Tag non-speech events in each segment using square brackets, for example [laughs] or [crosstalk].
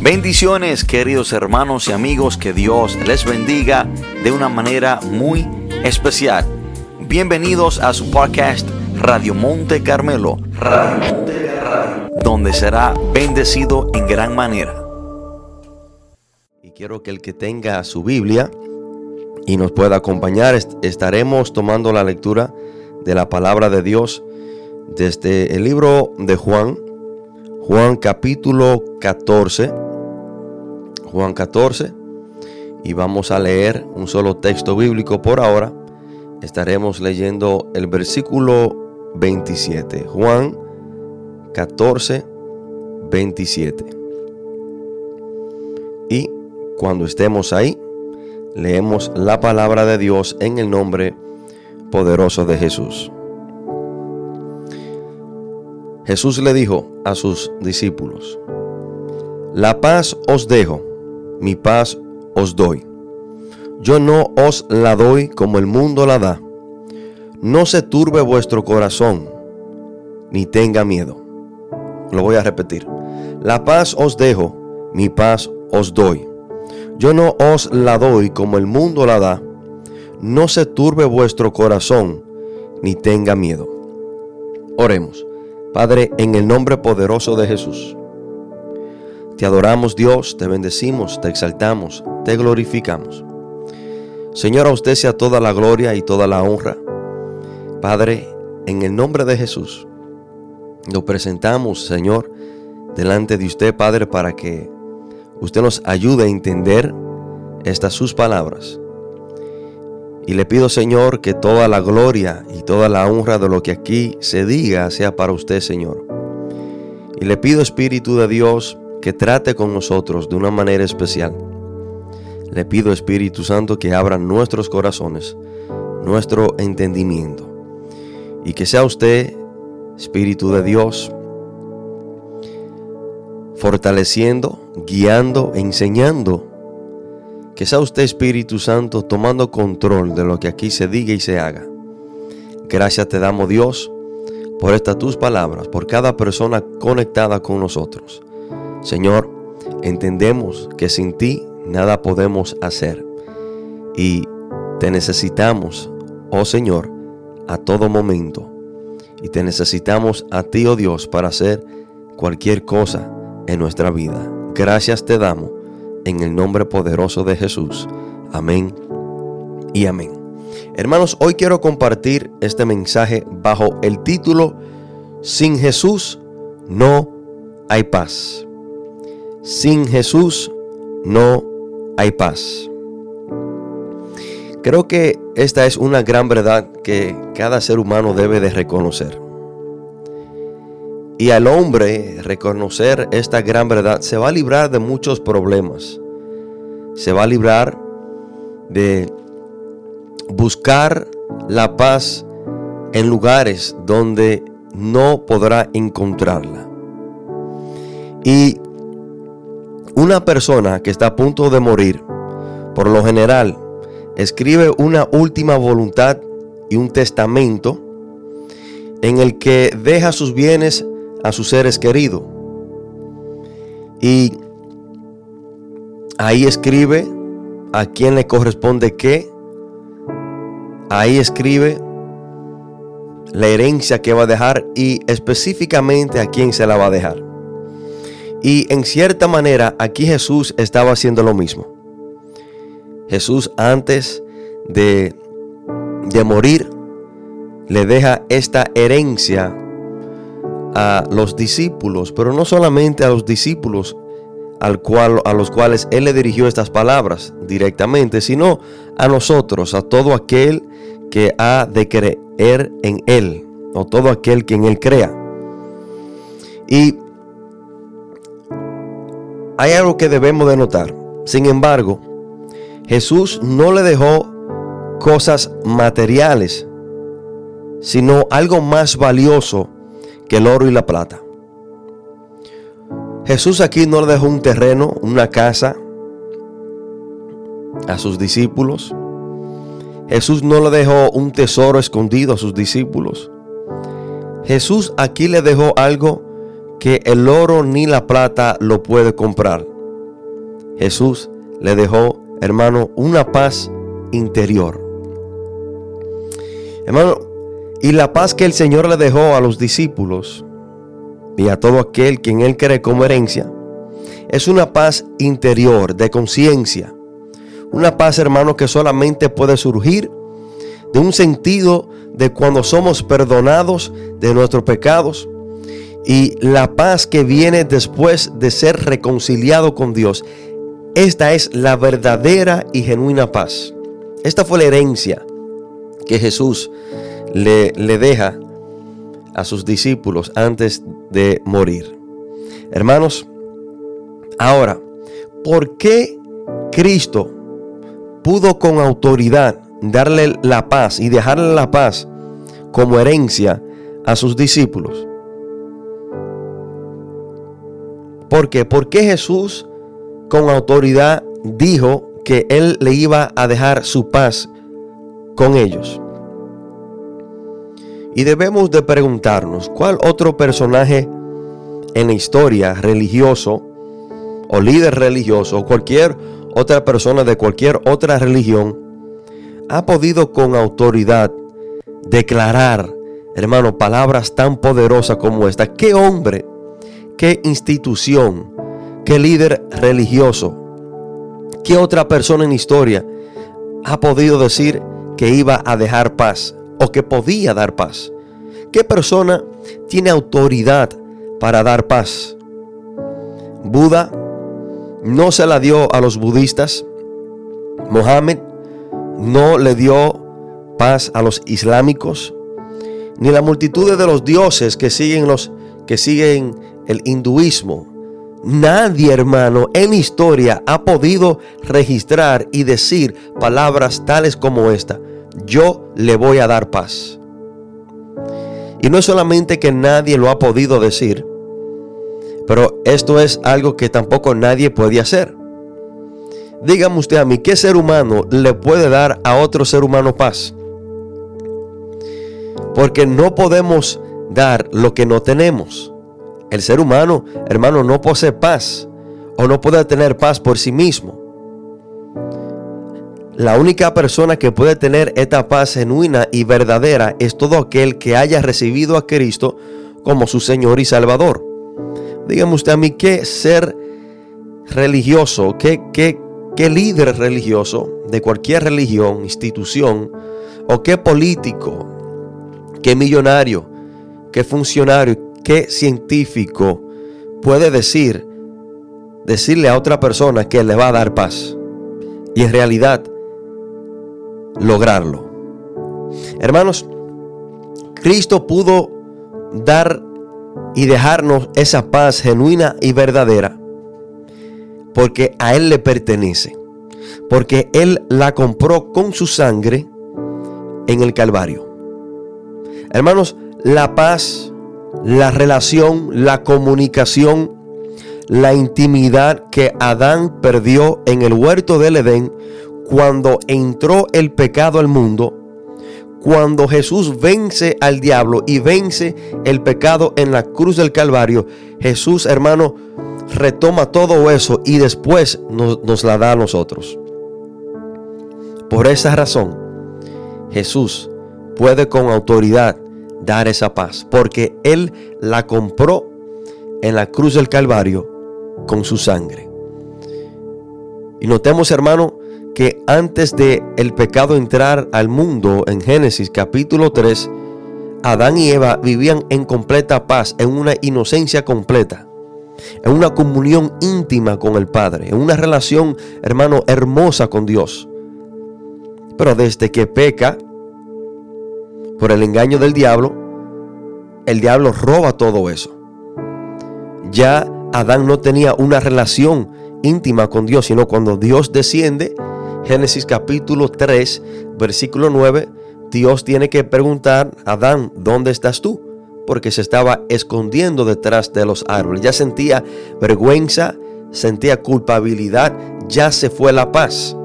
Bendiciones queridos hermanos y amigos, que Dios les bendiga de una manera muy especial. Bienvenidos a su podcast Radio Monte Carmelo, donde será bendecido en gran manera. Y quiero que el que tenga su Biblia y nos pueda acompañar, estaremos tomando la lectura de la palabra de Dios desde el libro de Juan, Juan capítulo 14, Juan 14, y vamos a leer un solo texto bíblico por ahora. Estaremos leyendo el versículo 27. Juan 14, 27. Y cuando estemos ahí, leemos la palabra de Dios en el nombre poderoso de Jesús. Jesús le dijo a sus discípulos, La paz os dejo, mi paz os doy. Yo no os la doy como el mundo la da. No se turbe vuestro corazón, ni tenga miedo. Lo voy a repetir. La paz os dejo, mi paz os doy. Yo no os la doy como el mundo la da. No se turbe vuestro corazón, ni tenga miedo. Oremos. Padre, en el nombre poderoso de Jesús. Te adoramos Dios, te bendecimos, te exaltamos, te glorificamos. Señor, a usted sea toda la gloria y toda la honra Padre, en el nombre de Jesús, nos presentamos, Señor, delante de usted, Padre, para que usted nos ayude a entender estas sus palabras. Y le pido, Señor, que toda la gloria y toda la honra de lo que aquí se diga sea para usted, Señor. Y le pido, Espíritu de Dios, que trate con nosotros de una manera especial. Le pido, Espíritu Santo, que abra nuestros corazones, nuestro entendimiento y que sea usted, Espíritu de Dios, fortaleciendo, guiando, enseñando. Que sea usted, Espíritu Santo, tomando control de lo que aquí se diga y se haga. Gracias te damos, Dios, por estas tus palabras, por cada persona conectada con nosotros. Señor, entendemos que sin ti nada podemos hacer. Y te necesitamos, oh Señor, a todo momento. Y te necesitamos a ti, oh Dios, para hacer cualquier cosa en nuestra vida. Gracias te damos en el nombre poderoso de Jesús. Amén y amén. Hermanos, hoy quiero compartir este mensaje bajo el título Sin Jesús no hay paz. Sin Jesús no hay paz. Creo que esta es una gran verdad que cada ser humano debe de reconocer. Y al hombre reconocer esta gran verdad se va a librar de muchos problemas. Se va a librar de buscar la paz en lugares donde no podrá encontrarla. Y una persona que está a punto de morir, por lo general, escribe una última voluntad y un testamento en el que deja sus bienes a sus seres queridos. Y ahí escribe a quién le corresponde qué. Ahí escribe la herencia que va a dejar y específicamente a quién se la va a dejar. Y en cierta manera aquí Jesús estaba haciendo lo mismo. Jesús antes de, de morir le deja esta herencia a los discípulos, pero no solamente a los discípulos al cual, a los cuales Él le dirigió estas palabras directamente, sino a nosotros, a todo aquel que ha de creer en Él, o todo aquel que en Él crea. Y hay algo que debemos de notar. Sin embargo, Jesús no le dejó cosas materiales, sino algo más valioso que el oro y la plata. Jesús aquí no le dejó un terreno, una casa a sus discípulos. Jesús no le dejó un tesoro escondido a sus discípulos. Jesús aquí le dejó algo que el oro ni la plata lo puede comprar. Jesús le dejó, hermano, una paz interior. Hermano, y la paz que el Señor le dejó a los discípulos y a todo aquel quien Él cree como herencia, es una paz interior, de conciencia. Una paz, hermano, que solamente puede surgir de un sentido de cuando somos perdonados de nuestros pecados y la paz que viene después de ser reconciliado con Dios. Esta es la verdadera y genuina paz. Esta fue la herencia que Jesús le, le deja a sus discípulos antes de morir. Hermanos, ahora, ¿por qué Cristo pudo con autoridad darle la paz y dejarle la paz como herencia a sus discípulos? ¿Por qué? Porque Jesús con autoridad dijo que Él le iba a dejar su paz con ellos. Y debemos de preguntarnos, ¿cuál otro personaje en la historia religioso o líder religioso o cualquier otra persona de cualquier otra religión ha podido con autoridad declarar, hermano, palabras tan poderosas como esta? ¿Qué hombre, qué institución, qué líder religioso, qué otra persona en historia ha podido decir que iba a dejar paz o que podía dar paz. ¿Qué persona tiene autoridad para dar paz? Buda no se la dio a los budistas. Mohammed no le dio paz a los islámicos. Ni la multitud de los dioses que siguen los que siguen el hinduismo. Nadie, hermano, en historia ha podido registrar y decir palabras tales como esta yo le voy a dar paz. Y no es solamente que nadie lo ha podido decir, pero esto es algo que tampoco nadie puede hacer. Dígame usted a mí, ¿qué ser humano le puede dar a otro ser humano paz? Porque no podemos dar lo que no tenemos. El ser humano, hermano, no posee paz o no puede tener paz por sí mismo. La única persona que puede tener esta paz genuina y verdadera es todo aquel que haya recibido a Cristo como su Señor y Salvador. Dígame usted a mí, ¿qué ser religioso, qué, qué, líder religioso de cualquier religión, institución, o qué político, qué millonario, qué funcionario, qué científico puede decir, decirle a otra persona que le va a dar paz? Y en realidad, lograrlo. Hermanos, Cristo pudo dar y dejarnos esa paz genuina y verdadera porque a Él le pertenece, porque Él la compró con su sangre en el Calvario. Hermanos, la paz, la relación, la comunicación, la intimidad que Adán perdió en el huerto del Edén cuando entró el pecado al mundo, cuando Jesús vence al diablo y vence el pecado en la cruz del Calvario, Jesús, hermano, retoma todo eso y después nos, nos, la da a nosotros. Por esa razón, Jesús puede con autoridad dar esa paz, porque Él la compró en la cruz del Calvario con su sangre. Y notemos, hermano, que antes de el pecado entrar al mundo en Génesis capítulo 3, Adán y Eva vivían en completa paz, en una inocencia completa, en una comunión íntima con el Padre, en una relación, hermano, hermosa con Dios. Pero desde que peca, por el engaño del diablo, el diablo roba todo eso. Ya Adán no tenía una relación íntima con Dios, sino cuando Dios desciende, Génesis capítulo 3, versículo 9, Dios tiene que preguntar a Adán, ¿dónde estás tú? Porque se estaba escondiendo detrás de los árboles. Ya sentía vergüenza, sentía culpabilidad, ya se fue la paz.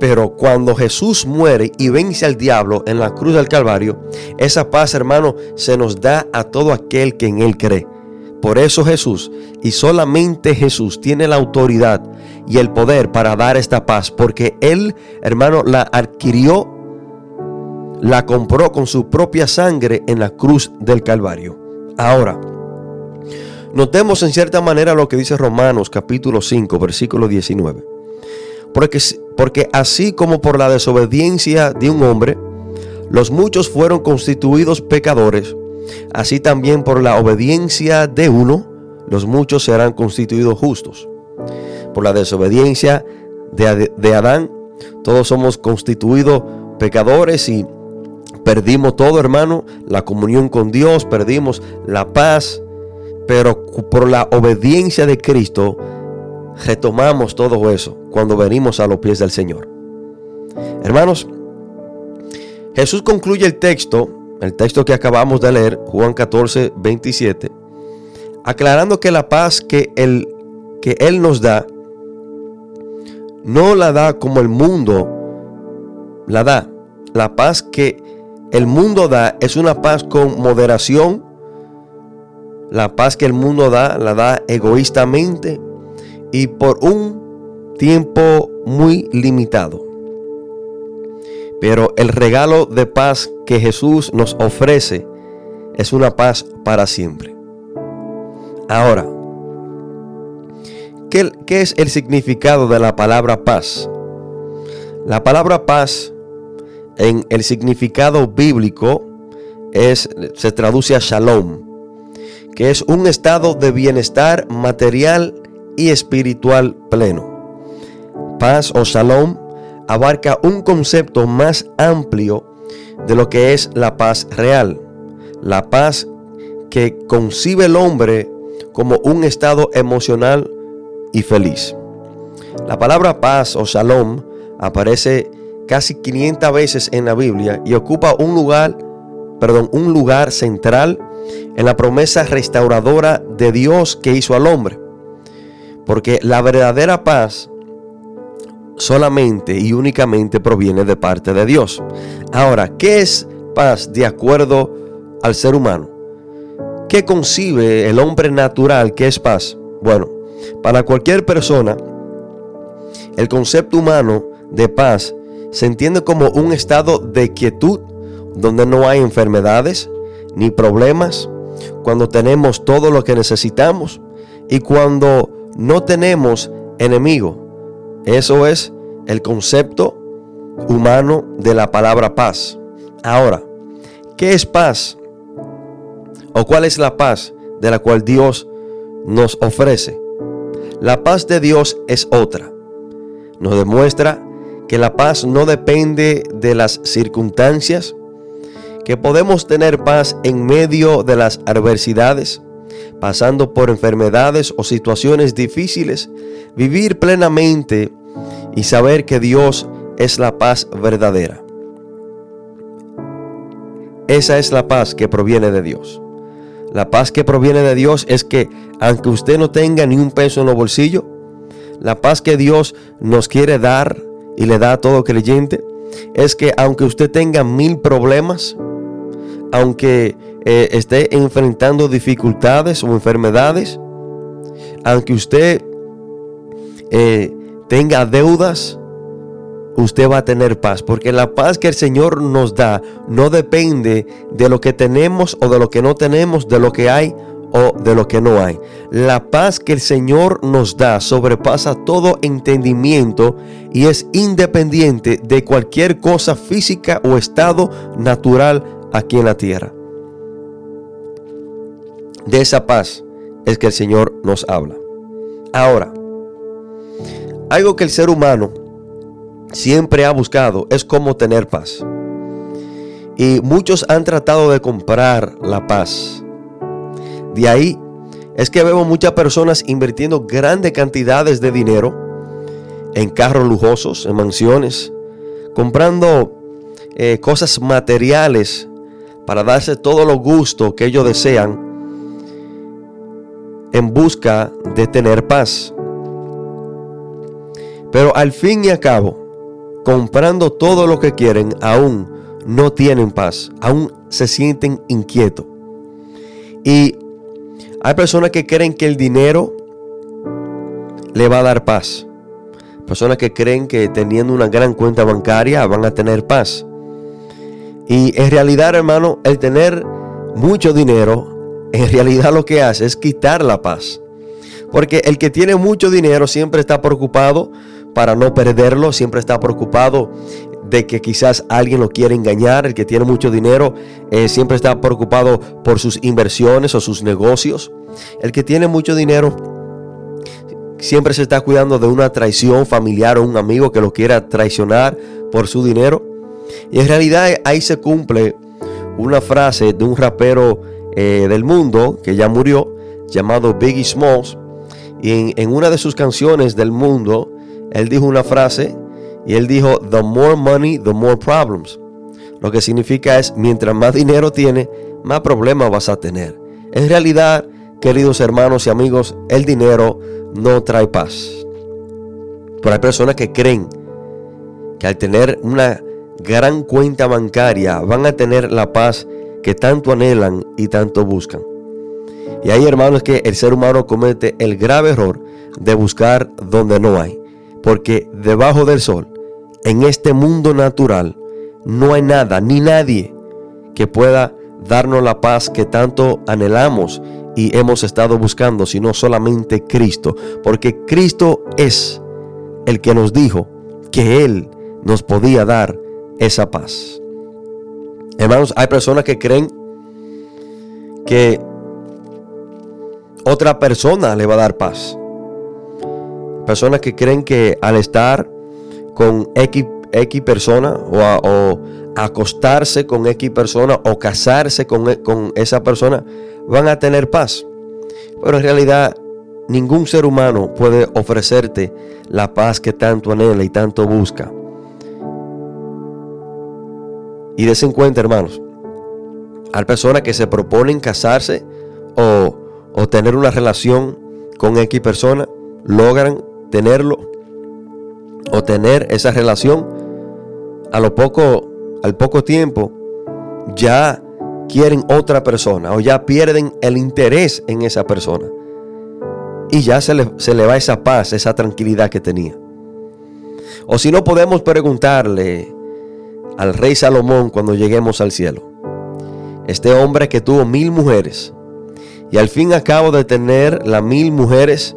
Pero cuando Jesús muere y vence al diablo en la cruz del Calvario, esa paz, hermano, se nos da a todo aquel que en Él cree. Por eso Jesús, y solamente Jesús, tiene la autoridad y el poder para dar esta paz, porque Él, hermano, la adquirió, la compró con su propia sangre en la cruz del Calvario. Ahora, notemos en cierta manera lo que dice Romanos capítulo 5, versículo 19. Porque, porque así como por la desobediencia de un hombre, los muchos fueron constituidos pecadores, así también por la obediencia de uno, los muchos serán constituidos justos. Por la desobediencia de, Adán, todos somos constituidos pecadores y perdimos todo, hermano, la comunión con Dios, perdimos la paz, pero por la obediencia de Cristo retomamos todo eso cuando venimos a los pies del Señor. Hermanos, Jesús concluye el texto, el texto que acabamos de leer, Juan 14, 27, aclarando que la paz que Él, que él nos da, no la da como el mundo la da. La paz que el mundo da es una paz con moderación. La paz que el mundo da la da egoístamente y por un tiempo muy limitado. Pero el regalo de paz que Jesús nos ofrece es una paz para siempre. Ahora, ¿qué, es el significado de la palabra paz? La palabra paz en el significado bíblico es, se traduce a shalom, que es un estado de bienestar material y espiritual pleno. Paz o shalom abarca un concepto más amplio de lo que es la paz real. La paz que concibe el hombre como un estado emocional y feliz. La palabra paz o shalom aparece casi 500 veces en la Biblia y ocupa un lugar, perdón, un lugar central en la promesa restauradora de Dios que hizo al hombre. Porque la verdadera paz solamente y únicamente proviene de parte de Dios. Ahora, ¿qué es paz de acuerdo al ser humano? ¿Qué concibe el hombre natural que es paz? Bueno, para cualquier persona, el concepto humano de paz se entiende como un estado de quietud donde no hay enfermedades ni problemas, cuando tenemos todo lo que necesitamos y cuando no tenemos enemigo. Eso es el concepto humano de la palabra paz. Ahora, ¿qué es paz? ¿O cuál es la paz de la cual Dios nos ofrece? La paz de Dios es otra. Nos demuestra que la paz no depende de las circunstancias, que podemos tener paz en medio de las adversidades, pasando por enfermedades o situaciones difíciles, vivir plenamente y saber que Dios es la paz verdadera. Esa es la paz que proviene de Dios. La paz que proviene de Dios es que aunque usted no tenga ni un peso en los bolsillos, la paz que Dios nos quiere dar y le da a todo creyente es que aunque usted tenga mil problemas, aunque eh, esté enfrentando dificultades o enfermedades, aunque usted eh, tenga deudas, usted va a tener paz, porque la paz que el Señor nos da no depende de lo que tenemos o de lo que no tenemos, de lo que hay o de lo que no hay. La paz que el Señor nos da sobrepasa todo entendimiento y es independiente de cualquier cosa física o estado natural aquí en la tierra. De esa paz es que el Señor nos habla. Ahora, algo que el ser humano siempre ha buscado es cómo tener paz. Y muchos han tratado de comprar la paz. De ahí es que vemos muchas personas invirtiendo grandes cantidades de dinero en carros lujosos, en mansiones, comprando eh, cosas materiales para darse todo lo gusto que ellos desean en busca de tener paz. Pero al fin y al cabo, comprando todo lo que quieren, aún no tienen paz, aún se sienten inquietos. Y hay personas que creen que el dinero le va a dar paz. Personas que creen que teniendo una gran cuenta bancaria van a tener paz. Y en realidad, hermano, el tener mucho dinero, en realidad lo que hace es quitar la paz. Porque el que tiene mucho dinero siempre está preocupado para no perderlo, siempre está preocupado de que quizás alguien lo quiere engañar. El que tiene mucho dinero eh, siempre está preocupado por sus inversiones o sus negocios. El que tiene mucho dinero siempre se está cuidando de una traición familiar o un amigo que lo quiera traicionar por su dinero. Y en realidad ahí se cumple una frase de un rapero eh, del mundo que ya murió, llamado Biggie Smalls. Y en, en una de sus canciones del mundo, él dijo una frase y él dijo, the more money, the more problems. Lo que significa es, mientras más dinero tiene, más problemas vas a tener. En realidad, queridos hermanos y amigos, el dinero no trae paz. Pero hay personas que creen que al tener una gran cuenta bancaria van a tener la paz que tanto anhelan y tanto buscan. Y hay hermanos que el ser humano comete el grave error de buscar donde no hay. Porque debajo del sol, en este mundo natural, no hay nada ni nadie que pueda darnos la paz que tanto anhelamos y hemos estado buscando, sino solamente Cristo. Porque Cristo es el que nos dijo que Él nos podía dar esa paz. Hermanos, hay personas que creen que otra persona le va a dar paz. Personas que creen que al estar con X, X persona o, acostarse con X persona o casarse con, con esa persona van a tener paz. Pero en realidad ningún ser humano puede ofrecerte la paz que tanto anhela y tanto busca. Y des en cuenta, hermanos, hay personas que se proponen casarse o, o tener una relación con X persona, logran tenerlo o tener esa relación, a lo poco, al poco tiempo, ya quieren otra persona o ya pierden el interés en esa persona. Y ya se le, se le va esa paz, esa tranquilidad que tenía. O si no podemos preguntarle al rey Salomón cuando lleguemos al cielo. Este hombre que tuvo mil mujeres y al fin acabo de tener las mil mujeres,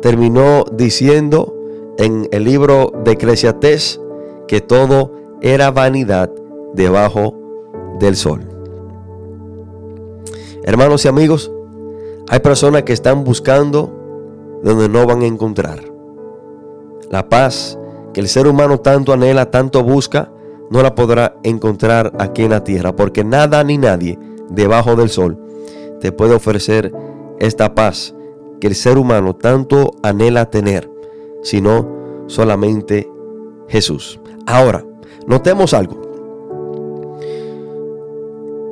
terminó diciendo en el libro de Eclesiastés que todo era vanidad debajo del sol. Hermanos y amigos, hay personas que están buscando donde no van a encontrar. La paz que el ser humano tanto anhela, tanto busca, no la podrá encontrar aquí en la tierra, porque nada ni nadie debajo del sol te puede ofrecer esta paz que el ser humano tanto anhela tener, sino solamente Jesús. Ahora, notemos algo.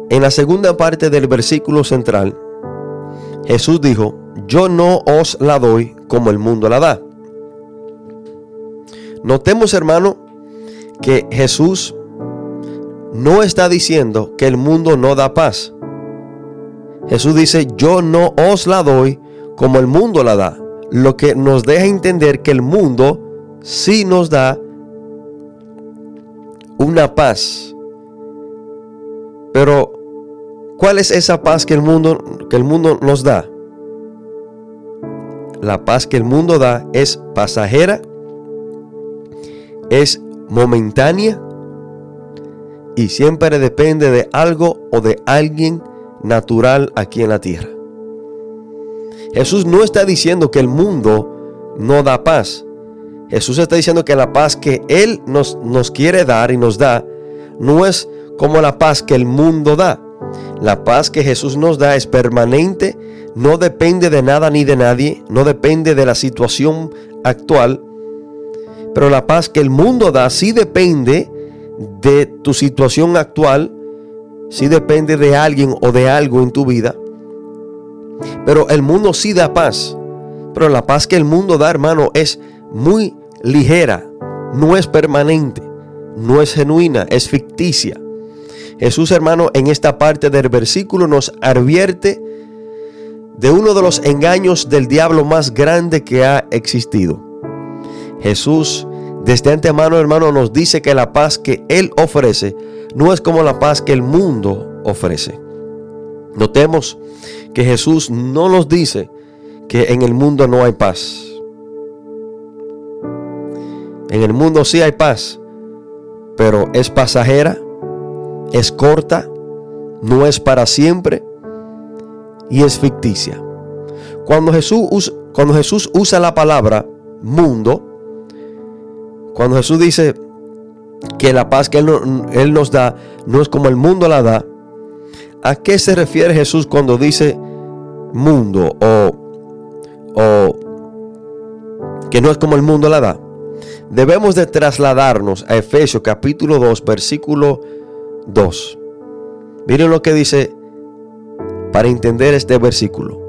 En la segunda parte del versículo central, Jesús dijo, yo no os la doy como el mundo la da. Notemos, hermano, que Jesús no está diciendo que el mundo no da paz. Jesús dice, yo no os la doy como el mundo la da. Lo que nos deja entender que el mundo sí nos da una paz. Pero, ¿cuál es esa paz que el mundo, que el mundo nos da? La paz que el mundo da es pasajera, es momentánea y siempre depende de algo o de alguien natural aquí en la tierra. Jesús no está diciendo que el mundo no da paz. Jesús está diciendo que la paz que Él nos, nos quiere dar y nos da no es como la paz que el mundo da. La paz que Jesús nos da es permanente, no depende de nada ni de nadie, no depende de la situación actual, pero la paz que el mundo da sí depende de tu situación actual, sí depende de alguien o de algo en tu vida. Pero el mundo sí da paz. Pero la paz que el mundo da, hermano, es muy ligera, no es permanente, no es genuina, es ficticia. Jesús, hermano, en esta parte del versículo nos advierte de uno de los engaños del diablo más grande que ha existido. Jesús desde antemano, hermano, nos dice que la paz que Él ofrece no es como la paz que el mundo ofrece. Notemos que Jesús no nos dice que en el mundo no hay paz. En el mundo sí hay paz, pero es pasajera, es corta, no es para siempre y es ficticia. Cuando Jesús, cuando Jesús usa la palabra mundo, cuando Jesús dice que la paz que él, nos da no es como el mundo la da, ¿a qué se refiere Jesús cuando dice mundo o, o que no es como el mundo la da? Debemos de trasladarnos a Efesios capítulo 2, versículo 2. Miren lo que dice para entender este versículo.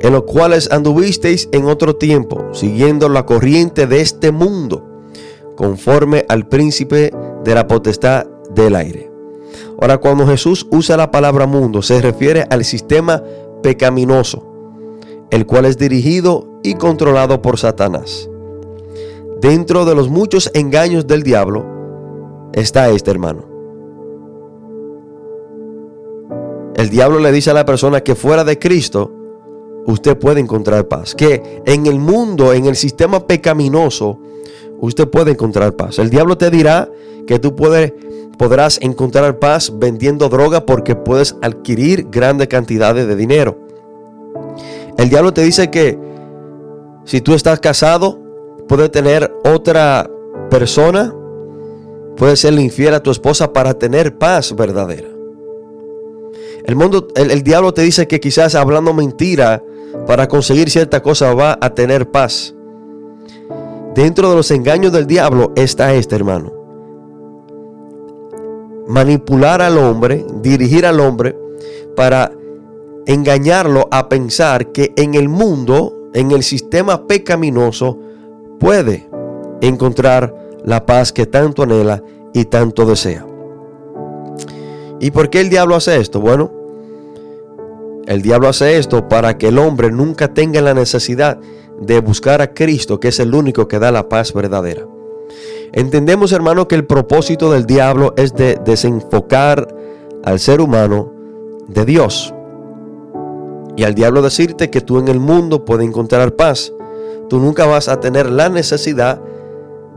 En los cuales anduvisteis en otro tiempo, siguiendo la corriente de este mundo conforme al príncipe de la potestad del aire. Ahora, cuando Jesús usa la palabra mundo, se refiere al sistema pecaminoso, el cual es dirigido y controlado por Satanás. Dentro de los muchos engaños del diablo está este hermano. El diablo le dice a la persona que fuera de Cristo, usted puede encontrar paz. Que en el mundo, en el sistema pecaminoso, usted puede encontrar paz. El diablo te dirá que tú podrás encontrar paz vendiendo droga porque puedes adquirir grandes cantidades de dinero. El diablo te dice que si tú estás casado, puedes tener otra persona, puedes ser infiel a tu esposa para tener paz verdadera. El, mundo, el, el diablo te dice que quizás hablando mentira para conseguir cierta cosa va a tener paz. Dentro de los engaños del diablo está este, hermano. Manipular al hombre, dirigir al hombre para engañarlo a pensar que en el mundo, en el sistema pecaminoso, puede encontrar la paz que tanto anhela y tanto desea. ¿Y por qué el diablo hace esto? Bueno, el diablo hace esto para que el hombre nunca tenga la necesidad de buscar a Cristo, que es el único que da la paz verdadera. Entendemos, hermano, que el propósito del diablo es de desenfocar al ser humano de Dios. Y al diablo decirte que tú en el mundo puedes encontrar paz, tú nunca vas a tener la necesidad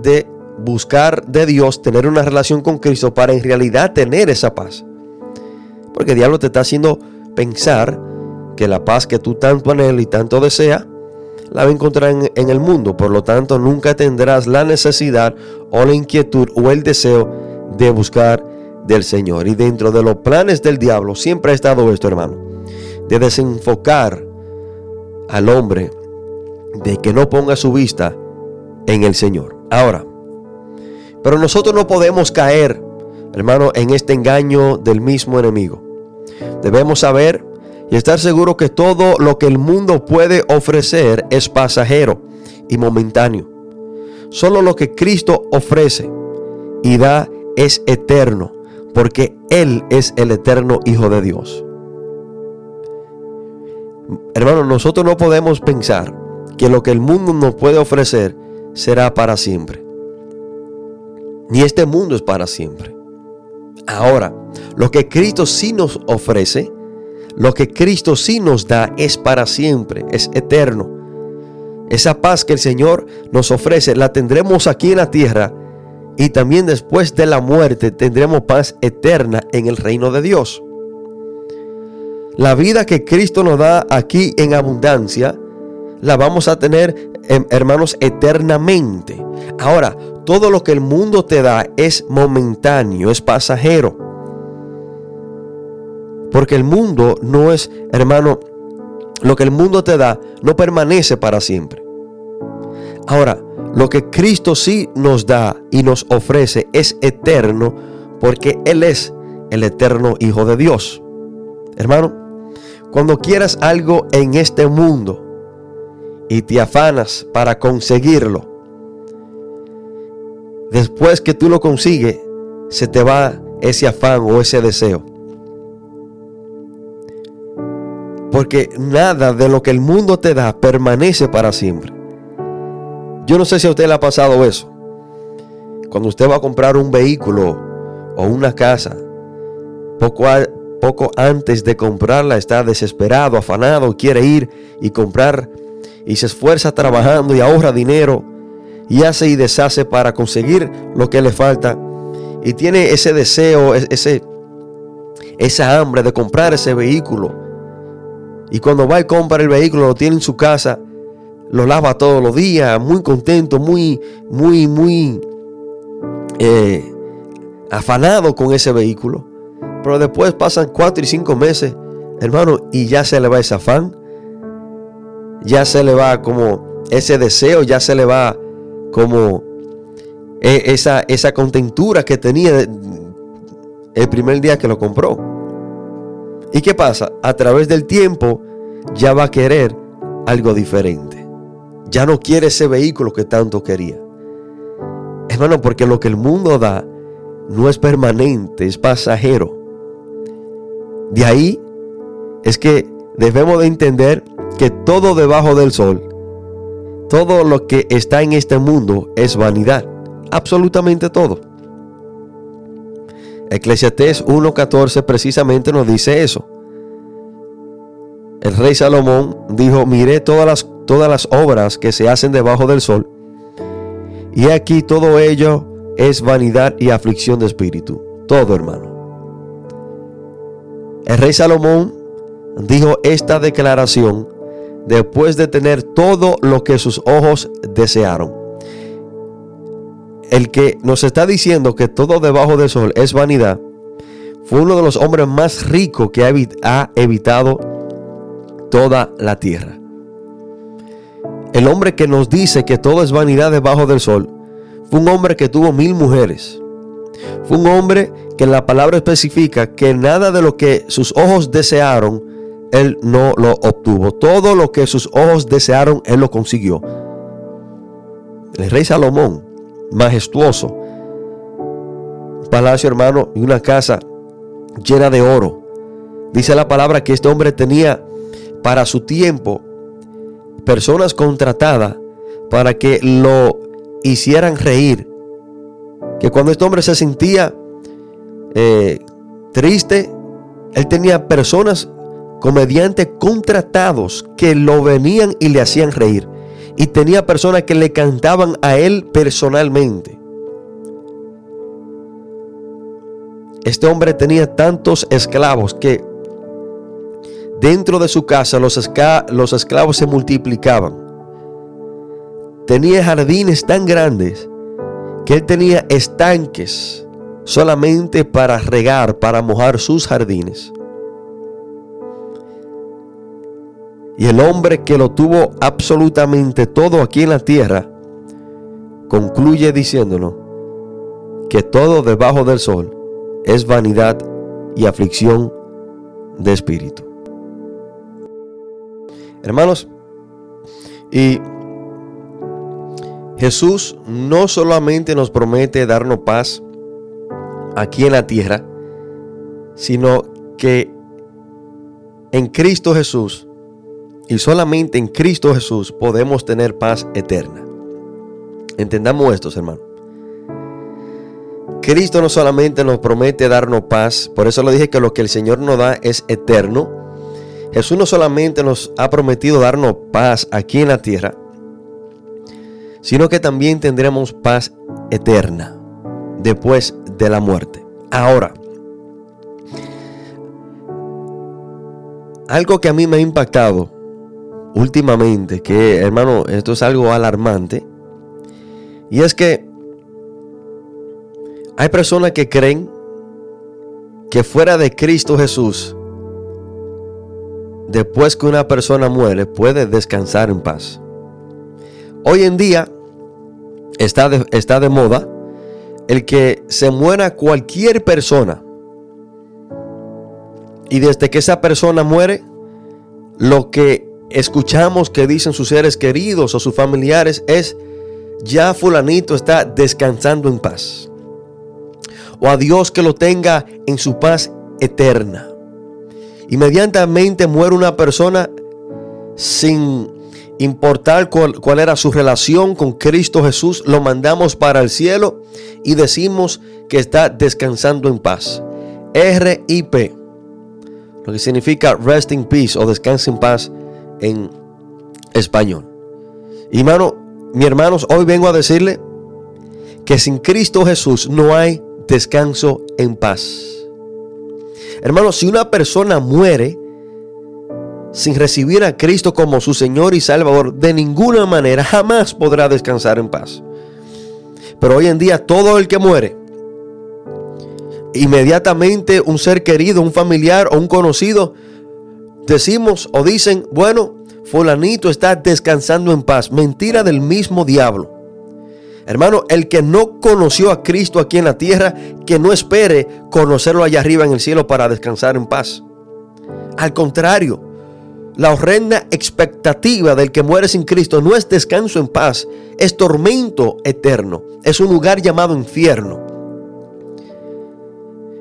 de buscar de Dios, tener una relación con Cristo para en realidad tener esa paz. Porque el diablo te está haciendo pensar que la paz que tú tanto anhelas y tanto deseas la va a encontrar en, el mundo. Por lo tanto, nunca tendrás la necesidad o la inquietud o el deseo de buscar del Señor. Y dentro de los planes del diablo siempre ha estado esto, hermano. De desenfocar al hombre de que no ponga su vista en el Señor. Ahora, pero nosotros no podemos caer, hermano, en este engaño del mismo enemigo. Debemos saber y estar seguro que todo lo que el mundo puede ofrecer es pasajero y momentáneo. Solo lo que Cristo ofrece y da es eterno, porque Él es el eterno Hijo de Dios. Hermano, nosotros no podemos pensar que lo que el mundo nos puede ofrecer será para siempre. Ni este mundo es para siempre. Ahora, lo que Cristo sí nos ofrece lo que Cristo sí nos da es para siempre, es eterno. Esa paz que el Señor nos ofrece la tendremos aquí en la tierra y también después de la muerte tendremos paz eterna en el reino de Dios. La vida que Cristo nos da aquí en abundancia la vamos a tener, em, hermanos, eternamente. Ahora, todo lo que el mundo te da es momentáneo, es pasajero. Porque el mundo no es, hermano, lo que el mundo te da no permanece para siempre. Ahora, lo que Cristo sí nos da y nos ofrece es eterno porque Él es el eterno Hijo de Dios. Hermano, cuando quieras algo en este mundo y te afanas para conseguirlo, después que tú lo consigues, se te va ese afán o ese deseo. Porque nada de lo que el mundo te da permanece para siempre. Yo no sé si a usted le ha pasado eso. Cuando usted va a comprar un vehículo o una casa, poco, antes de comprarla está desesperado, afanado, quiere ir y comprar y se esfuerza trabajando y ahorra dinero y hace y deshace para conseguir lo que le falta y tiene ese deseo, ese, esa hambre de comprar ese vehículo. Y cuando va y compra el vehículo, lo tiene en su casa, lo lava todos los días, muy contento, muy, muy, muy eh, afanado con ese vehículo. Pero después pasan cuatro y cinco meses, hermano, y ya se le va ese afán, ya se le va como ese deseo, ya se le va como e, esa, esa contentura que tenía el primer día que lo compró. ¿Y qué pasa? A través del tiempo ya va a querer algo diferente. Ya no quiere ese vehículo que tanto quería. Hermano, porque lo que el mundo da no es permanente, es pasajero. De ahí es que debemos de entender que todo debajo del sol, todo lo que está en este mundo es vanidad. Absolutamente todo. Eclesiastés 1.14 precisamente nos dice eso. El rey Salomón dijo, miré todas las, todas las obras que se hacen debajo del sol, y aquí todo ello es vanidad y aflicción de espíritu. Todo, hermano. El rey Salomón dijo esta declaración después de tener todo lo que sus ojos desearon. El que nos está diciendo que todo debajo del sol es vanidad, fue uno de los hombres más ricos que ha evitado toda la tierra. El hombre que nos dice que todo es vanidad debajo del sol, fue un hombre que tuvo mil mujeres. Fue un hombre que la palabra especifica que nada de lo que sus ojos desearon, él no lo obtuvo. Todo lo que sus ojos desearon, él lo consiguió. El rey Salomón, majestuoso, palacio hermano y una casa llena de oro. Dice la palabra que este hombre tenía para su tiempo personas contratadas para que lo hicieran reír. Que cuando este hombre se sentía eh, triste, él tenía personas, comediantes contratados que lo venían y le hacían reír. Y tenía personas que le cantaban a él personalmente. Este hombre tenía tantos esclavos que dentro de su casa los, esclavos se multiplicaban. Tenía jardines tan grandes que él tenía estanques solamente para regar, para mojar sus jardines. Y el hombre que lo tuvo absolutamente todo aquí en la tierra, concluye diciéndonos que todo debajo del sol es vanidad y aflicción de espíritu. Hermanos, y Jesús no solamente nos promete darnos paz, aquí en la tierra, sino que en Cristo Jesús y solamente en Cristo Jesús podemos tener paz eterna. Entendamos esto, hermanos. Cristo no solamente nos promete darnos paz, por eso le dije que lo que el Señor nos da es eterno. Jesús no solamente nos ha prometido darnos paz aquí en la tierra, sino que también tendremos paz eterna después de la muerte. Ahora, algo que a mí me ha impactado últimamente, que hermano, esto es algo alarmante, y es que hay personas que creen que fuera de Cristo Jesús, después que una persona muere, puede descansar en paz. Hoy en día está está de moda el que se muera cualquier persona y desde que esa persona muere, lo que escuchamos que dicen sus seres queridos o sus familiares es, ya fulanito está descansando en paz. O a Dios que lo tenga en su paz eterna. Inmediatamente muere una persona sin importar cuál, era su relación con Cristo Jesús, lo mandamos para el cielo y decimos que está descansando en paz. R.I.P. Lo que significa rest in peace o descansa en paz en español. Y hermano, mi hermanos, hoy vengo a decirle que sin Cristo Jesús no hay descanso en paz. Hermanos, si una persona muere, sin recibir a Cristo como su Señor y Salvador, de ninguna manera jamás podrá descansar en paz. Pero hoy en día todo el que muere, inmediatamente un ser querido, un familiar o un conocido, decimos o dicen, bueno, fulanito está descansando en paz. Mentira del mismo diablo. Hermano, el que no conoció a Cristo aquí en la tierra, que no espere conocerlo allá arriba en el cielo para descansar en paz. Al contrario, la horrenda expectativa del que muere sin Cristo no es descanso en paz, es tormento eterno, es un lugar llamado infierno.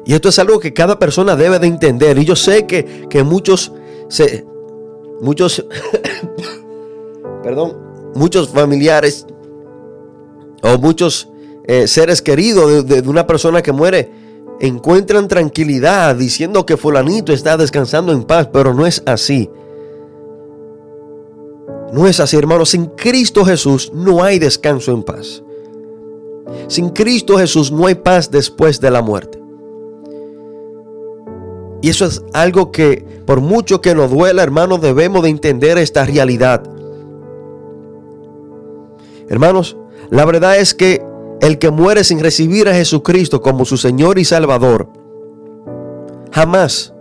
Y esto es algo que cada persona debe de entender. Y yo sé que, muchos, se, muchos, [coughs] perdón, muchos familiares o muchos eh, seres queridos de, de una persona que muere encuentran tranquilidad diciendo que fulanito está descansando en paz, pero no es así. No es así, hermanos. Sin Cristo Jesús no hay descanso en paz. Sin Cristo Jesús no hay paz después de la muerte. Y eso es algo que, por mucho que nos duela, hermanos, debemos de entender esta realidad. Hermanos, la verdad es que el que muere sin recibir a Jesucristo como su Señor y Salvador, jamás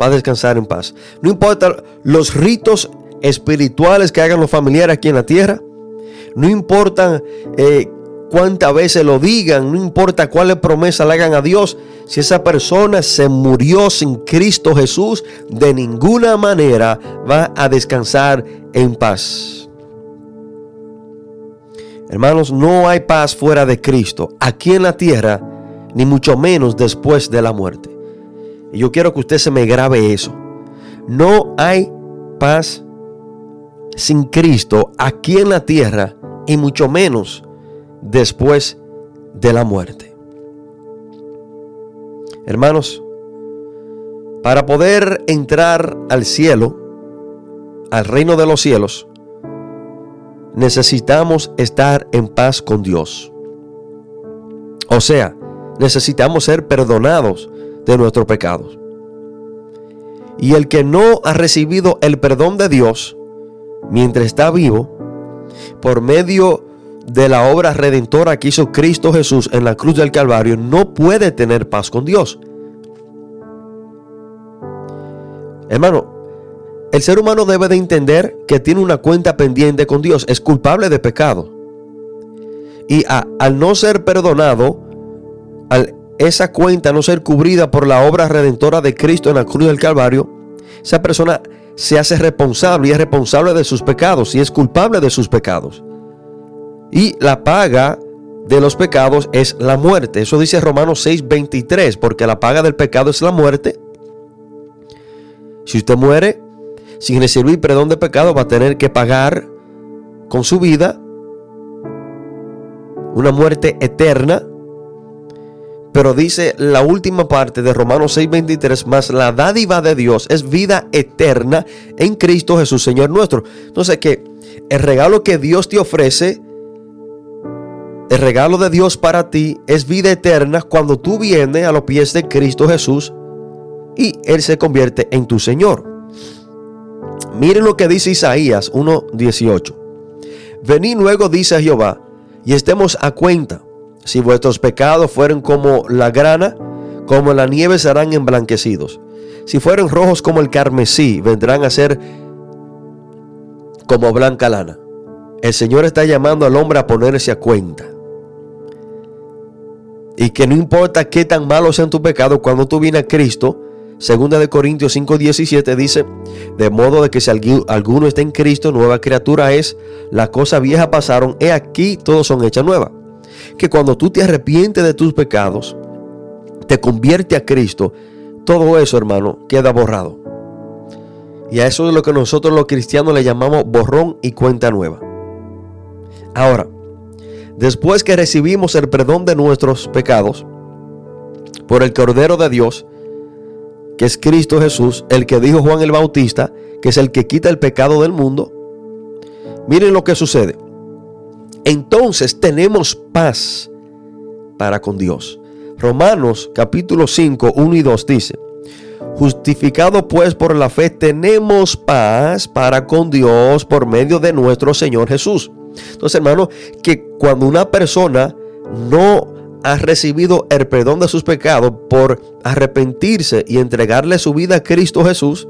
va a descansar en paz. No importa los ritos espirituales que hagan los familiares aquí en la tierra. No importa eh, cuántas veces lo digan, no importa cuáles promesas le hagan a Dios. Si esa persona se murió sin Cristo Jesús, de ninguna manera va a descansar en paz. Hermanos, no hay paz fuera de Cristo, aquí en la tierra, ni mucho menos después de la muerte. Y yo quiero que usted se me grabe eso. No hay paz sin Cristo aquí en la tierra y mucho menos después de la muerte. Hermanos, para poder entrar al cielo, al reino de los cielos, necesitamos estar en paz con Dios. O sea, necesitamos ser perdonados de nuestros pecados. Y el que no ha recibido el perdón de Dios, mientras está vivo, por medio de la obra redentora que hizo Cristo Jesús en la cruz del Calvario, no puede tener paz con Dios. Hermano, el ser humano debe de entender que tiene una cuenta pendiente con Dios, es culpable de pecado. Y al no ser perdonado, al esa cuenta no ser cubrida por la obra redentora de Cristo en la cruz del Calvario, esa persona se hace responsable y es responsable de sus pecados y es culpable de sus pecados. Y la paga de los pecados es la muerte. Eso dice Romanos 6:23, porque la paga del pecado es la muerte. Si usted muere sin recibir perdón de pecado, va a tener que pagar con su vida una muerte eterna pero dice la última parte de Romanos 6:23, más la dádiva de Dios es vida eterna en Cristo Jesús, Señor nuestro. Entonces que el regalo que Dios te ofrece, el regalo de Dios para ti es vida eterna cuando tú vienes a los pies de Cristo Jesús y Él se convierte en tu Señor. Miren lo que dice Isaías 1:18. Vení luego, dice Jehová, y estemos a cuenta si vuestros pecados fueren como la grana, como la nieve serán emblanquecidos. Si fueren rojos como el carmesí, vendrán a ser como blanca lana. El Señor está llamando al hombre a ponerse a cuenta. Y que no importa qué tan malos sean tus pecados, cuando tú vienes a Cristo, segunda de Corintios 5:17 dice, de modo de que si alguno está en Cristo, nueva criatura es, las cosas viejas pasaron, he aquí, todos son hechas nuevas que cuando tú te arrepientes de tus pecados, te convierte a Cristo, todo eso, hermano, queda borrado. Y a eso es lo que nosotros los cristianos le llamamos borrón y cuenta nueva. Ahora, después que recibimos el perdón de nuestros pecados por el Cordero de Dios, que es Cristo Jesús, el que dijo Juan el Bautista, que es el que quita el pecado del mundo, miren lo que sucede. Entonces tenemos paz para con Dios. Romanos capítulo 5, 1 y 2 dice, Justificado pues por la fe tenemos paz para con Dios por medio de nuestro Señor Jesús. Entonces, hermano, que cuando una persona no ha recibido el perdón de sus pecados por arrepentirse y entregarle su vida a Cristo Jesús,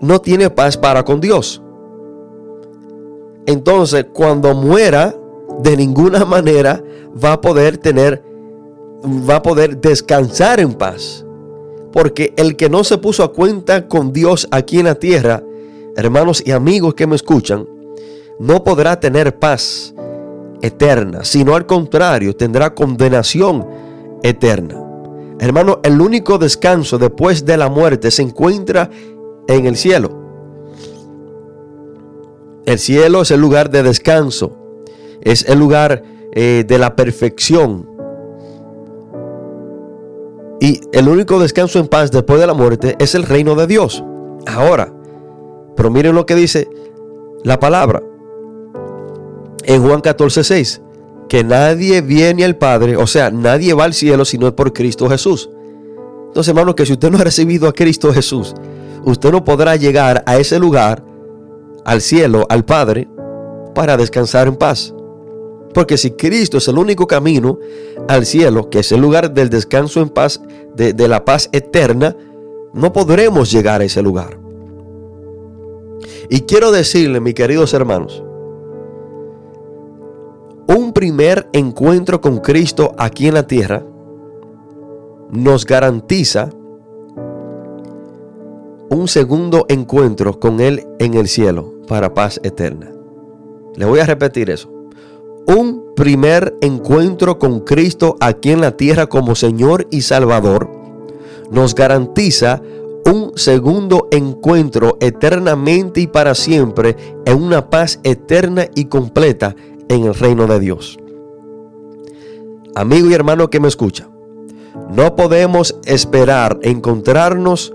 no tiene paz para con Dios. Entonces, cuando muera, de ninguna [laughs] manera va a poder tener, va a poder descansar en paz. Porque el que no se puso a cuenta con Dios aquí en la tierra, hermanos y amigos que me escuchan, no podrá tener paz eterna, sino al contrario, tendrá condenación eterna. Hermano, el único descanso después de la muerte se encuentra en el cielo. El cielo es el lugar de descanso, es el lugar eh, de la perfección, y el único descanso en paz después de la muerte es el reino de Dios. Ahora, pero miren lo que dice la palabra en Juan 14, 6. Que nadie viene al Padre, o sea, nadie va al cielo si no es por Cristo Jesús. Entonces, hermano, que si usted no ha recibido a Cristo Jesús, usted no podrá llegar a ese lugar, al cielo, al Padre, para descansar en paz. Porque si Cristo es el único camino al cielo, que es el lugar del descanso en paz, de, de, la paz eterna, no podremos llegar a ese lugar. Y quiero decirle, mis queridos hermanos, un primer encuentro con Cristo aquí en la tierra nos garantiza un segundo encuentro con Él en el cielo para paz eterna. Le voy a repetir eso un primer encuentro con Cristo aquí en la tierra como Señor y Salvador, nos garantiza un segundo encuentro eternamente y para siempre en una paz eterna y completa en el reino de Dios. Amigo y hermano que me escucha, no podemos esperar encontrarnos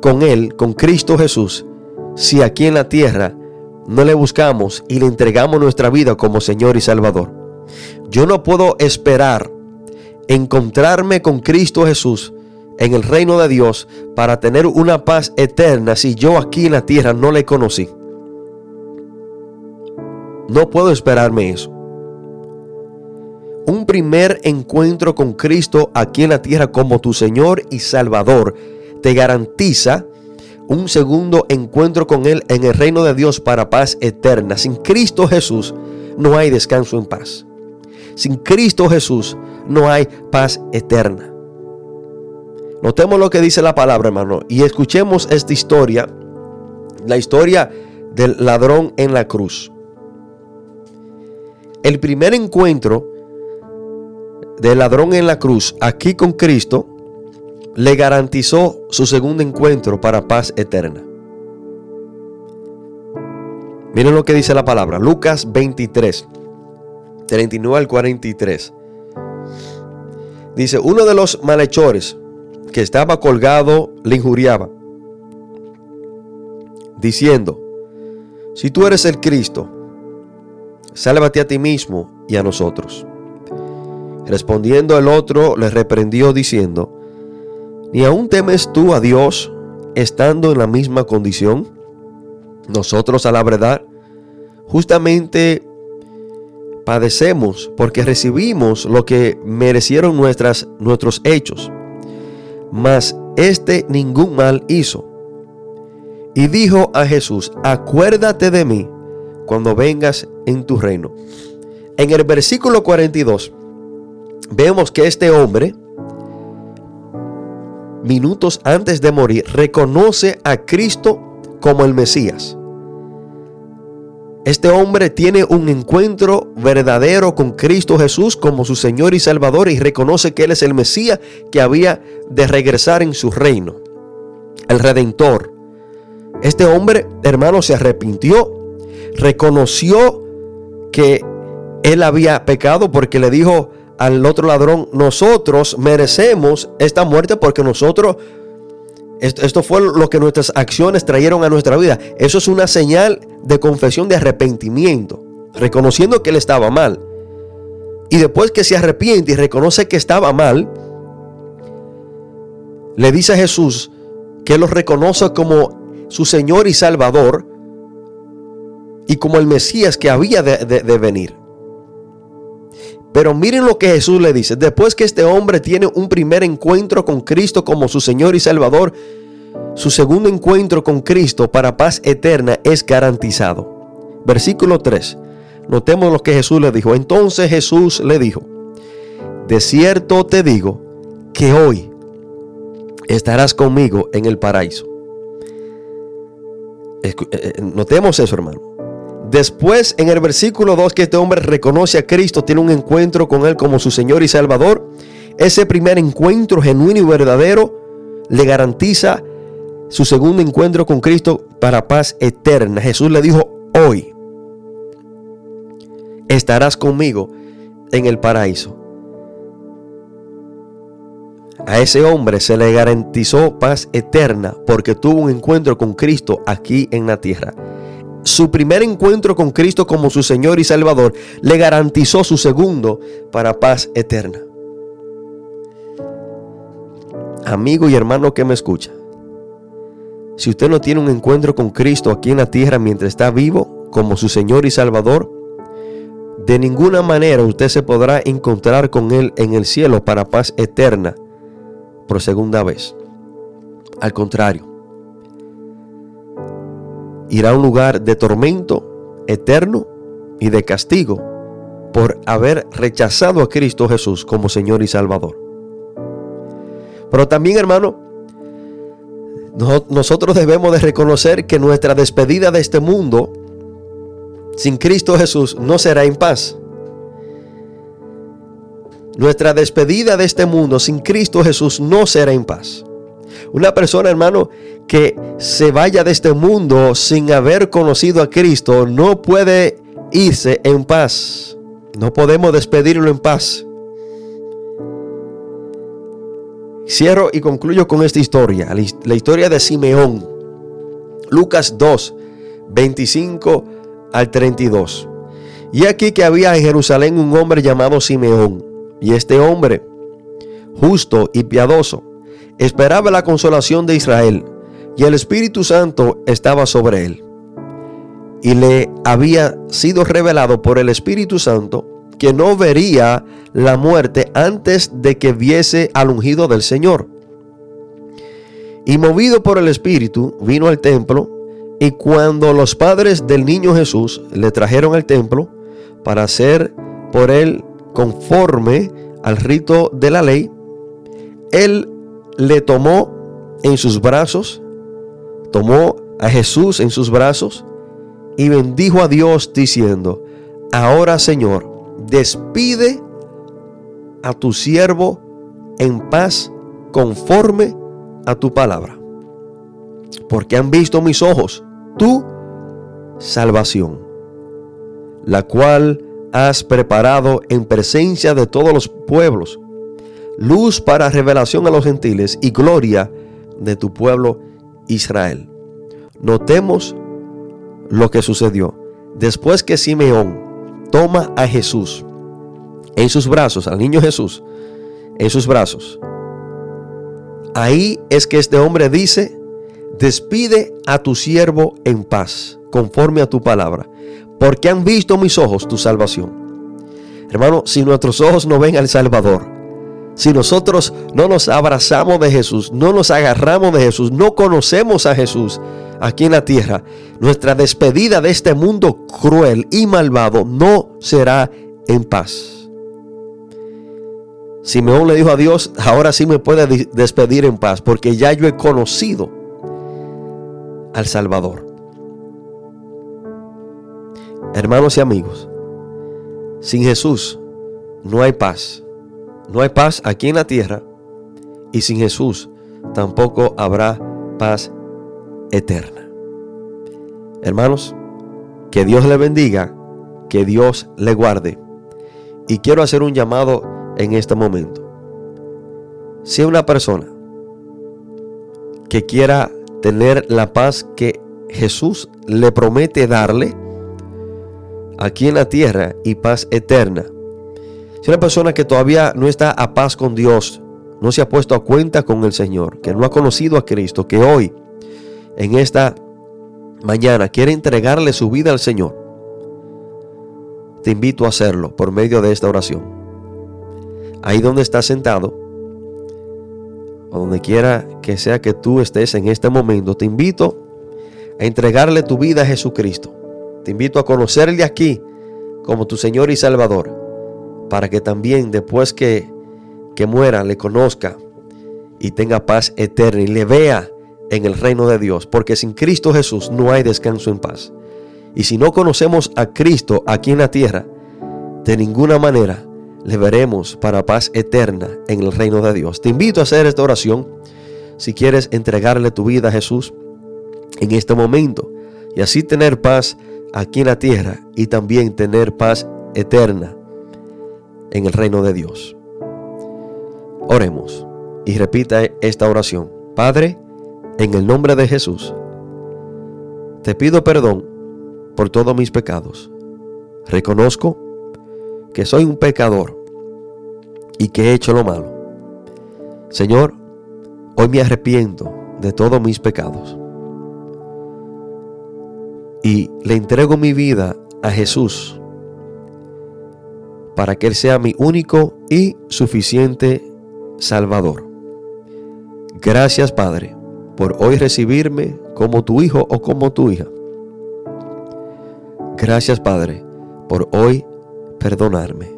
con Él, con Cristo Jesús, si aquí en la tierra no le buscamos y le entregamos nuestra vida como Señor y Salvador. Yo no puedo esperar encontrarme con Cristo Jesús en el reino de Dios para tener una paz eterna si yo aquí en la tierra no le conocí. No puedo esperarme eso. Un primer encuentro con Cristo aquí en la tierra como tu Señor y Salvador te garantiza un segundo encuentro con Él en el reino de Dios para paz eterna. Sin Cristo Jesús no hay descanso en paz. Sin Cristo Jesús no hay paz eterna. Notemos lo que dice la palabra, hermano, y escuchemos esta historia, la historia del ladrón en la cruz. El primer encuentro del ladrón en la cruz aquí con Cristo le garantizó su segundo encuentro para paz eterna. Miren lo que dice la palabra, Lucas 23, 39 al 43. Dice, uno de los malhechores que estaba colgado le injuriaba, diciendo, si tú eres el Cristo, sálvate a ti mismo y a nosotros. Respondiendo el otro, le reprendió diciendo, ¿Ni aún temes tú a Dios estando en la misma condición? Nosotros a la verdad justamente padecemos porque recibimos lo que merecieron nuestras, nuestros hechos. Mas este ningún mal hizo. Y dijo a Jesús, acuérdate de mí cuando vengas en tu reino. En el versículo 42 vemos que este hombre minutos antes de morir, reconoce a Cristo como el Mesías. Este hombre tiene un encuentro verdadero con Cristo Jesús como su Señor y Salvador y reconoce que Él es el Mesías que había de regresar en su reino. el redentor. Este hombre, hermano, se arrepintió, reconoció que él había pecado porque le dijo al otro ladrón, nosotros merecemos esta muerte porque nosotros, esto, fue lo que nuestras acciones trajeron a nuestra vida. Eso es una señal de confesión de arrepentimiento, reconociendo que él estaba mal. Y después que se arrepiente y reconoce que estaba mal, le dice a Jesús que él lo reconoce como su Señor y Salvador y como el Mesías que había de venir. Pero miren lo que Jesús le dice. Después que este hombre tiene un primer encuentro con Cristo como su Señor y Salvador, su segundo encuentro con Cristo para paz eterna es garantizado. Versículo 3. Notemos lo que Jesús le dijo. Entonces Jesús le dijo, de cierto te digo que hoy estarás conmigo en el paraíso. Eh, eh, notemos eso, hermano. Después, en el versículo 2, que este hombre reconoce a Cristo, tiene un encuentro con Él como su Señor y Salvador. Ese primer encuentro genuino y verdadero le garantiza su segundo encuentro con Cristo para paz eterna. Jesús le dijo, hoy estarás conmigo en el paraíso. A ese hombre se le garantizó paz eterna porque tuvo un encuentro con Cristo aquí en la tierra su primer encuentro con Cristo como su Señor y Salvador le garantizó su segundo para paz eterna. Amigo y hermano que me escucha, si usted no tiene un encuentro con Cristo aquí en la tierra mientras está vivo como su Señor y Salvador, de ninguna manera usted se podrá encontrar con Él en el cielo para paz eterna por segunda vez. Al contrario, irá a un lugar de tormento eterno y de castigo por haber rechazado a Cristo Jesús como Señor y Salvador. Pero también, hermano, nosotros debemos de reconocer que nuestra despedida de este mundo sin Cristo Jesús no será en paz. Nuestra despedida de este mundo sin Cristo Jesús no será en paz. Una persona, hermano, que se vaya de este mundo sin haber conocido a Cristo no puede irse en paz. No podemos despedirlo en paz. Cierro y concluyo con esta historia, la historia de Simeón. Lucas 2, 25 al 32. Y aquí que había en Jerusalén un hombre llamado Simeón. Y este hombre, justo y piadoso, esperaba la consolación de Israel y el Espíritu Santo estaba sobre él. Y le había sido revelado por el Espíritu Santo que no vería la muerte antes de que viese al ungido del Señor. Y movido por el Espíritu, vino al templo, y cuando los padres del niño Jesús le trajeron al templo para hacer por él conforme al rito de la ley, él le tomó en sus brazos, tomó a Jesús en sus brazos y bendijo a Dios diciendo, ahora Señor, despide a tu siervo en paz conforme a tu palabra. Porque han visto mis ojos tu salvación, la cual has preparado en presencia de todos los pueblos luz para revelación a los gentiles y gloria de tu pueblo Israel. Notemos lo que sucedió. Después que Simeón toma a Jesús en sus brazos, al niño Jesús, en sus brazos, ahí es que este hombre dice, despide a tu siervo en paz, conforme a tu palabra, porque han visto mis ojos tu salvación. Hermano, si nuestros ojos no ven al Salvador, si nosotros no nos abrazamos de Jesús, no nos agarramos de Jesús, no conocemos a Jesús aquí en la tierra, nuestra despedida de este mundo cruel y malvado no será en paz. Simeón le dijo a Dios, ahora sí me puede despedir en paz, porque ya yo he conocido al Salvador. Hermanos y amigos, sin Jesús no hay paz. No hay paz aquí en la tierra y sin Jesús tampoco habrá paz eterna. Hermanos, que Dios le bendiga, que Dios le guarde. Y quiero hacer un llamado en este momento. Si una persona que quiera tener la paz que Jesús le promete darle aquí en la tierra y paz eterna. Si una persona que todavía no está a paz con Dios, no se ha puesto a cuenta con el Señor, que no ha conocido a Cristo, que hoy, en esta mañana, quiere entregarle su vida al Señor, te invito a hacerlo por medio de esta oración. Ahí donde estás sentado, o donde quiera que sea que tú estés en este momento, te invito a entregarle tu vida a Jesucristo. Te invito a conocerle aquí como tu Señor y Salvador, para que también después que que muera le conozca y tenga paz eterna y le vea en el reino de Dios, porque sin Cristo Jesús no hay descanso en paz. Y si no conocemos a Cristo aquí en la tierra, de ninguna manera le veremos para paz eterna en el reino de Dios. Te invito a hacer esta oración si quieres entregarle tu vida a Jesús en este momento y así tener paz aquí en la tierra y también tener paz eterna en el reino de Dios. Oremos y repita esta oración. Padre, en el nombre de Jesús, te pido perdón por todos mis pecados. Reconozco que soy un pecador y que he hecho lo malo. Señor, hoy me arrepiento de todos mis pecados. Y le entrego mi vida a Jesús para que Él sea mi único y suficiente Salvador. Gracias Padre por hoy recibirme como tu hijo o como tu hija. Gracias Padre por hoy perdonarme.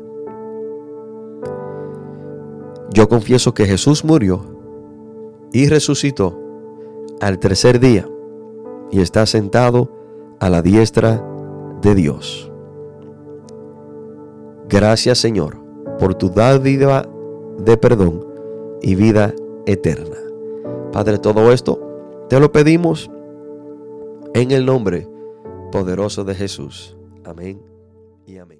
Yo confieso que Jesús murió y resucitó al tercer día y está sentado a la diestra de Dios. Gracias Señor por tu dádiva de perdón y vida eterna. Padre, todo esto te lo pedimos en el nombre poderoso de Jesús. Amén y amén.